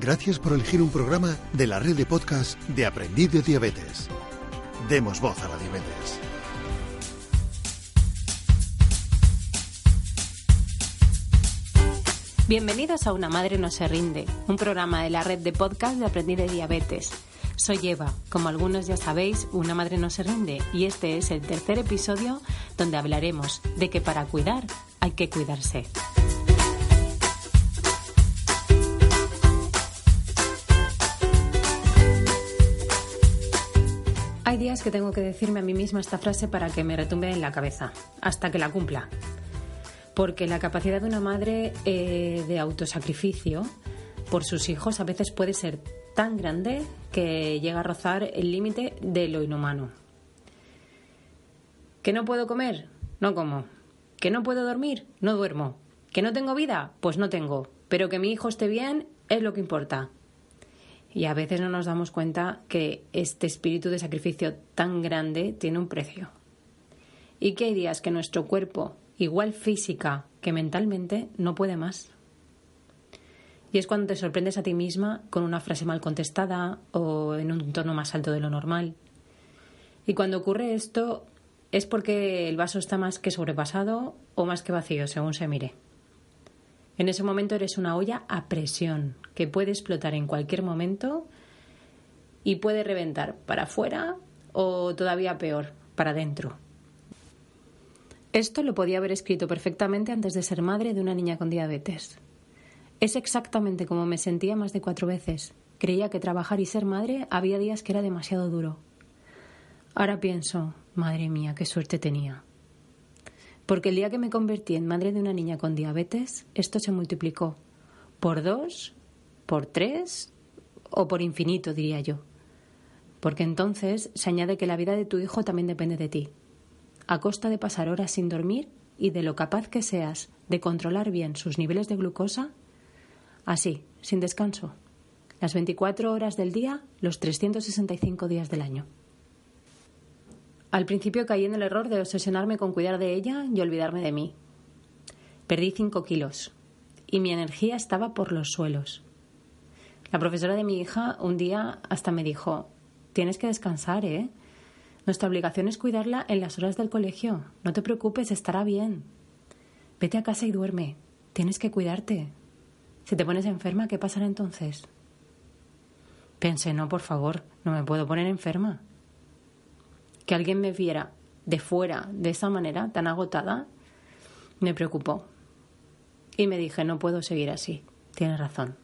Gracias por elegir un programa de la red de podcast de Aprendiz de Diabetes. Demos voz a la diabetes. Bienvenidos a Una Madre No Se Rinde, un programa de la red de podcast de Aprendiz de Diabetes. Soy Eva, como algunos ya sabéis, Una Madre No Se Rinde, y este es el tercer episodio donde hablaremos de que para cuidar hay que cuidarse. Hay días que tengo que decirme a mí misma esta frase para que me retumbe en la cabeza, hasta que la cumpla. Porque la capacidad de una madre eh, de autosacrificio por sus hijos a veces puede ser tan grande que llega a rozar el límite de lo inhumano. ¿Que no puedo comer? No como. ¿Que no puedo dormir? No duermo. ¿Que no tengo vida? Pues no tengo. Pero que mi hijo esté bien es lo que importa. Y a veces no nos damos cuenta que este espíritu de sacrificio tan grande tiene un precio. Y que hay días que nuestro cuerpo, igual física que mentalmente, no puede más. Y es cuando te sorprendes a ti misma con una frase mal contestada o en un tono más alto de lo normal. Y cuando ocurre esto es porque el vaso está más que sobrepasado o más que vacío, según se mire. En ese momento eres una olla a presión que puede explotar en cualquier momento y puede reventar para afuera o todavía peor, para adentro. Esto lo podía haber escrito perfectamente antes de ser madre de una niña con diabetes. Es exactamente como me sentía más de cuatro veces. Creía que trabajar y ser madre había días que era demasiado duro. Ahora pienso, madre mía, qué suerte tenía. Porque el día que me convertí en madre de una niña con diabetes, esto se multiplicó por dos, por tres o por infinito, diría yo. Porque entonces se añade que la vida de tu hijo también depende de ti. A costa de pasar horas sin dormir y de lo capaz que seas de controlar bien sus niveles de glucosa, así, sin descanso, las 24 horas del día, los 365 días del año. Al principio caí en el error de obsesionarme con cuidar de ella y olvidarme de mí. Perdí cinco kilos y mi energía estaba por los suelos. La profesora de mi hija un día hasta me dijo, tienes que descansar, ¿eh? Nuestra obligación es cuidarla en las horas del colegio. No te preocupes, estará bien. Vete a casa y duerme. Tienes que cuidarte. Si te pones enferma, ¿qué pasará entonces? Pensé, no, por favor, no me puedo poner enferma que alguien me viera de fuera de esa manera tan agotada, me preocupó. Y me dije, no puedo seguir así. Tienes razón.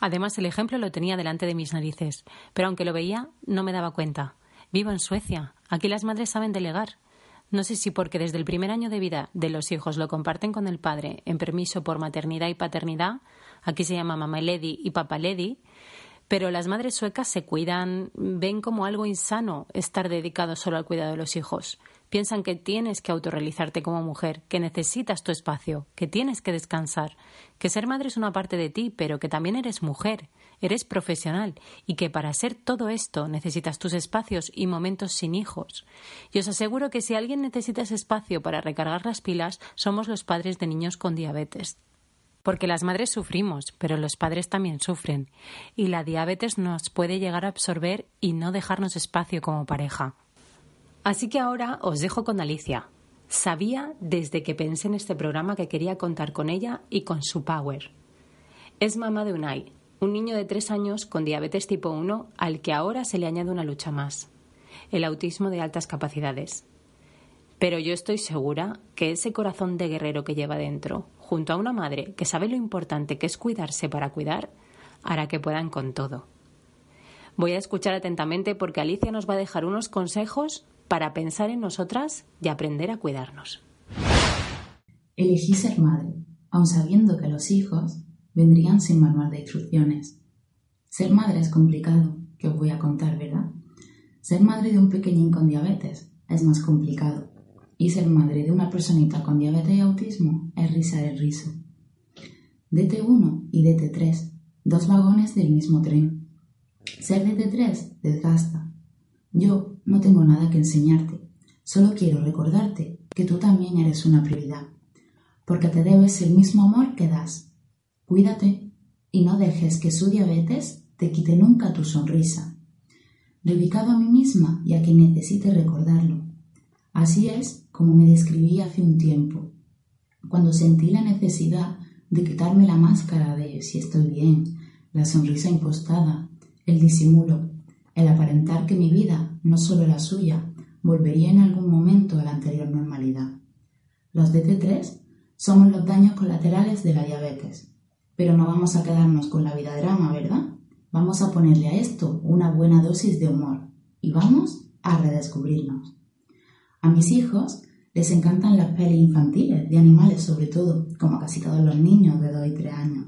Además, el ejemplo lo tenía delante de mis narices, pero aunque lo veía, no me daba cuenta. Vivo en Suecia. Aquí las madres saben delegar. No sé si porque desde el primer año de vida de los hijos lo comparten con el padre en permiso por maternidad y paternidad, aquí se llama mamá lady y papá lady, pero las madres suecas se cuidan, ven como algo insano estar dedicado solo al cuidado de los hijos. Piensan que tienes que autorrealizarte como mujer, que necesitas tu espacio, que tienes que descansar, que ser madre es una parte de ti, pero que también eres mujer, eres profesional y que para ser todo esto necesitas tus espacios y momentos sin hijos. Y os aseguro que si alguien necesita ese espacio para recargar las pilas, somos los padres de niños con diabetes porque las madres sufrimos, pero los padres también sufren, y la diabetes nos puede llegar a absorber y no dejarnos espacio como pareja. Así que ahora os dejo con Alicia. Sabía desde que pensé en este programa que quería contar con ella y con su power. Es mamá de Unai, un niño de tres años con diabetes tipo 1 al que ahora se le añade una lucha más, el autismo de altas capacidades. Pero yo estoy segura que ese corazón de guerrero que lleva dentro, junto a una madre que sabe lo importante que es cuidarse para cuidar, hará que puedan con todo. Voy a escuchar atentamente porque Alicia nos va a dejar unos consejos para pensar en nosotras y aprender a cuidarnos. Elegí ser madre, aun sabiendo que los hijos vendrían sin manual de instrucciones. Ser madre es complicado, que os voy a contar, ¿verdad? Ser madre de un pequeñín con diabetes es más complicado. Y ser madre de una personita con diabetes y autismo es rizar el rizo. DT1 y DT3, dos vagones del mismo tren. Ser DT3 desgasta. Yo no tengo nada que enseñarte, solo quiero recordarte que tú también eres una prioridad, porque te debes el mismo amor que das. Cuídate y no dejes que su diabetes te quite nunca tu sonrisa. Dedicado a mí misma y a quien necesite recordarlo. Así es como me describí hace un tiempo, cuando sentí la necesidad de quitarme la máscara de si estoy bien, la sonrisa impostada, el disimulo, el aparentar que mi vida, no solo la suya, volvería en algún momento a la anterior normalidad. Los DT3 somos los daños colaterales de la diabetes, pero no vamos a quedarnos con la vida drama, ¿verdad? Vamos a ponerle a esto una buena dosis de humor y vamos a redescubrirnos. A mis hijos les encantan las pelis infantiles, de animales sobre todo, como casi todos los niños de 2 y 3 años.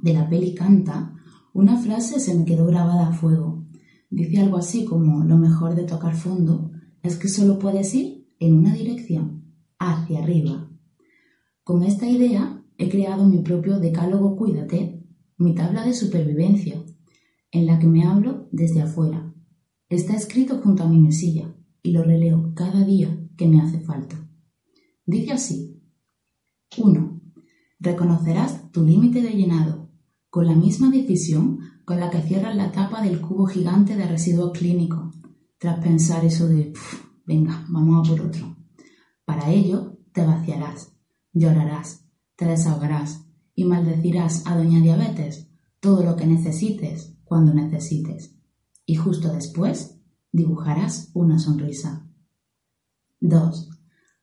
De la peli Canta, una frase se me quedó grabada a fuego. Dice algo así como lo mejor de tocar fondo es que solo puedes ir en una dirección, hacia arriba. Con esta idea he creado mi propio decálogo Cuídate, mi tabla de supervivencia, en la que me hablo desde afuera. Está escrito junto a mi mesilla y lo releo cada día que me hace falta. Dice así. 1. Reconocerás tu límite de llenado con la misma decisión con la que cierras la tapa del cubo gigante de residuos clínicos tras pensar eso de, venga, vamos a por otro. Para ello, te vaciarás, llorarás, te desahogarás y maldecirás a Doña Diabetes todo lo que necesites cuando necesites. Y justo después, dibujarás una sonrisa. 2.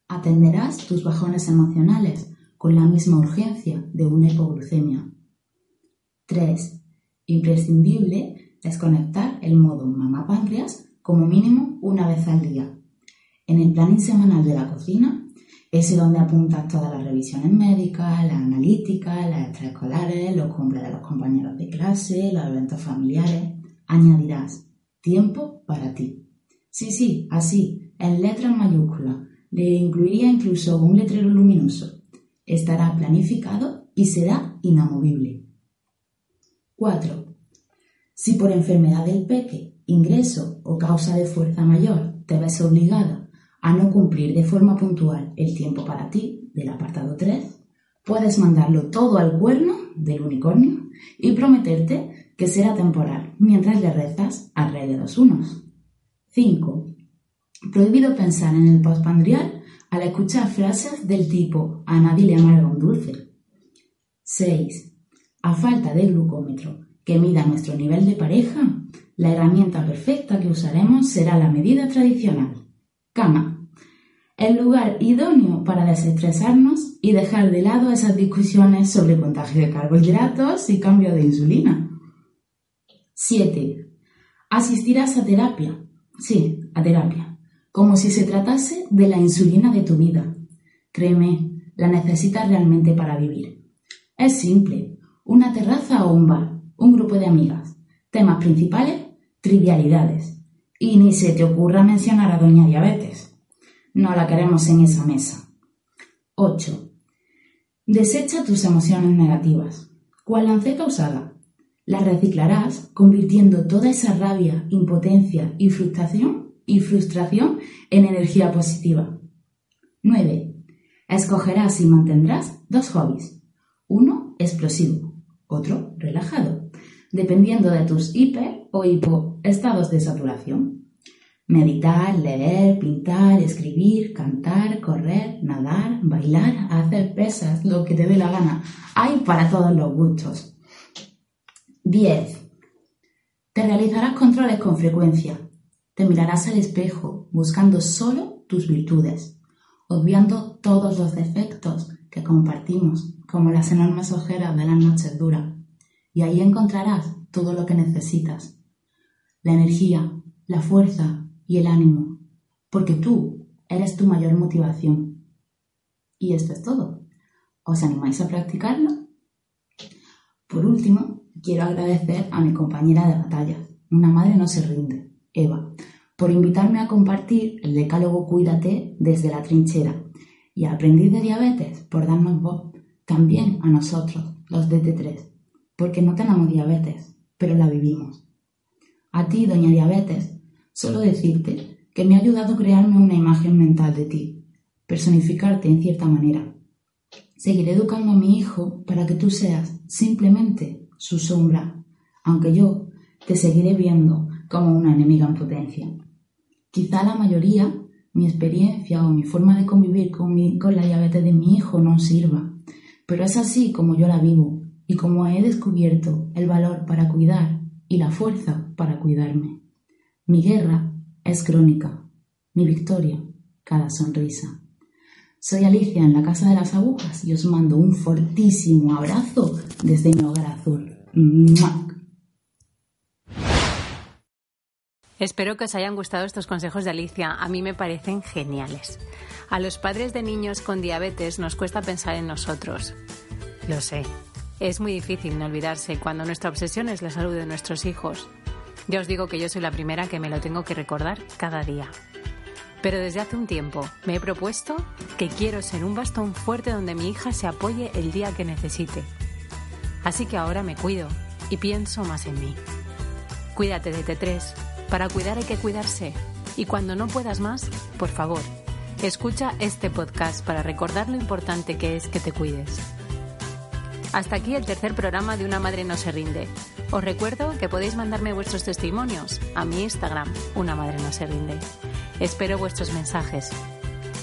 Atenderás tus bajones emocionales con la misma urgencia de una hipoglucemia. 3. Imprescindible desconectar el modo mamá páncreas como mínimo una vez al día. En el planning semanal de la cocina, ese donde apuntas todas las revisiones médicas, las analíticas, las extraescolares, los cumples de los compañeros de clase, los eventos familiares, añadirás tiempo para ti. Sí, sí, así, en letras mayúsculas. Le incluiría incluso un letrero luminoso. Estará planificado y será inamovible. 4. Si por enfermedad del peque ingreso o causa de fuerza mayor te ves obligada a no cumplir de forma puntual el tiempo para ti del apartado 3, puedes mandarlo todo al cuerno del unicornio y prometerte que será temporal mientras le rezas al rey de los unos. 5. Prohibido pensar en el postpandrial al escuchar frases del tipo a nadie le amarga un dulce. 6. A falta de glucómetro que mida nuestro nivel de pareja, la herramienta perfecta que usaremos será la medida tradicional, cama, el lugar idóneo para desestresarnos y dejar de lado esas discusiones sobre contagio de carbohidratos y cambio de insulina. 7. Asistirás a terapia. Sí, a terapia. Como si se tratase de la insulina de tu vida. Créeme, la necesitas realmente para vivir. Es simple. Una terraza o un bar. Un grupo de amigas. Temas principales trivialidades. Y ni se te ocurra mencionar a Doña Diabetes. No la queremos en esa mesa. 8. Desecha tus emociones negativas. ¿Cuál lanceta usada? Las reciclarás convirtiendo toda esa rabia, impotencia y frustración, y frustración en energía positiva. 9. Escogerás y mantendrás dos hobbies. Uno explosivo, otro relajado, dependiendo de tus hiper o hipo estados de saturación. Meditar, leer, pintar, escribir, cantar, correr, nadar, bailar, hacer pesas, lo que te dé la gana. Hay para todos los gustos. 10. Te realizarás controles con frecuencia. Te mirarás al espejo buscando solo tus virtudes, obviando todos los defectos que compartimos, como las enormes ojeras de las noches duras. Y ahí encontrarás todo lo que necesitas la energía, la fuerza y el ánimo, porque tú eres tu mayor motivación. Y esto es todo. ¿Os animáis a practicarlo? Por último, quiero agradecer a mi compañera de batalla, una madre no se rinde, Eva, por invitarme a compartir el decálogo Cuídate desde la trinchera y a de Diabetes por darnos voz también a nosotros, los DT3, porque no tenemos diabetes, pero la vivimos. A ti, doña Diabetes, solo decirte que me ha ayudado a crearme una imagen mental de ti, personificarte en cierta manera. Seguiré educando a mi hijo para que tú seas simplemente su sombra, aunque yo te seguiré viendo como una enemiga en potencia. Quizá la mayoría, mi experiencia o mi forma de convivir con, con la diabetes de mi hijo no sirva, pero es así como yo la vivo y como he descubierto el valor para cuidar y la fuerza para cuidarme. Mi guerra es crónica, mi victoria cada sonrisa. Soy Alicia en la Casa de las Agujas y os mando un fortísimo abrazo desde mi hogar azul. Espero que os hayan gustado estos consejos de Alicia. A mí me parecen geniales. A los padres de niños con diabetes nos cuesta pensar en nosotros. Lo sé. Es muy difícil no olvidarse cuando nuestra obsesión es la salud de nuestros hijos. Ya os digo que yo soy la primera que me lo tengo que recordar cada día. Pero desde hace un tiempo me he propuesto que quiero ser un bastón fuerte donde mi hija se apoye el día que necesite. Así que ahora me cuido y pienso más en mí. Cuídate de T3. Para cuidar hay que cuidarse. Y cuando no puedas más, por favor, escucha este podcast para recordar lo importante que es que te cuides. Hasta aquí el tercer programa de Una Madre No Se Rinde. Os recuerdo que podéis mandarme vuestros testimonios a mi Instagram, Una Madre No Se Rinde. Espero vuestros mensajes.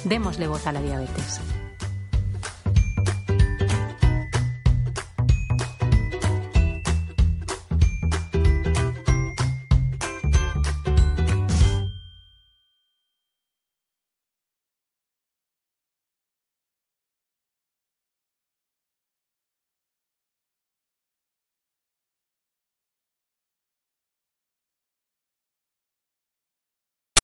Démosle voz a la diabetes.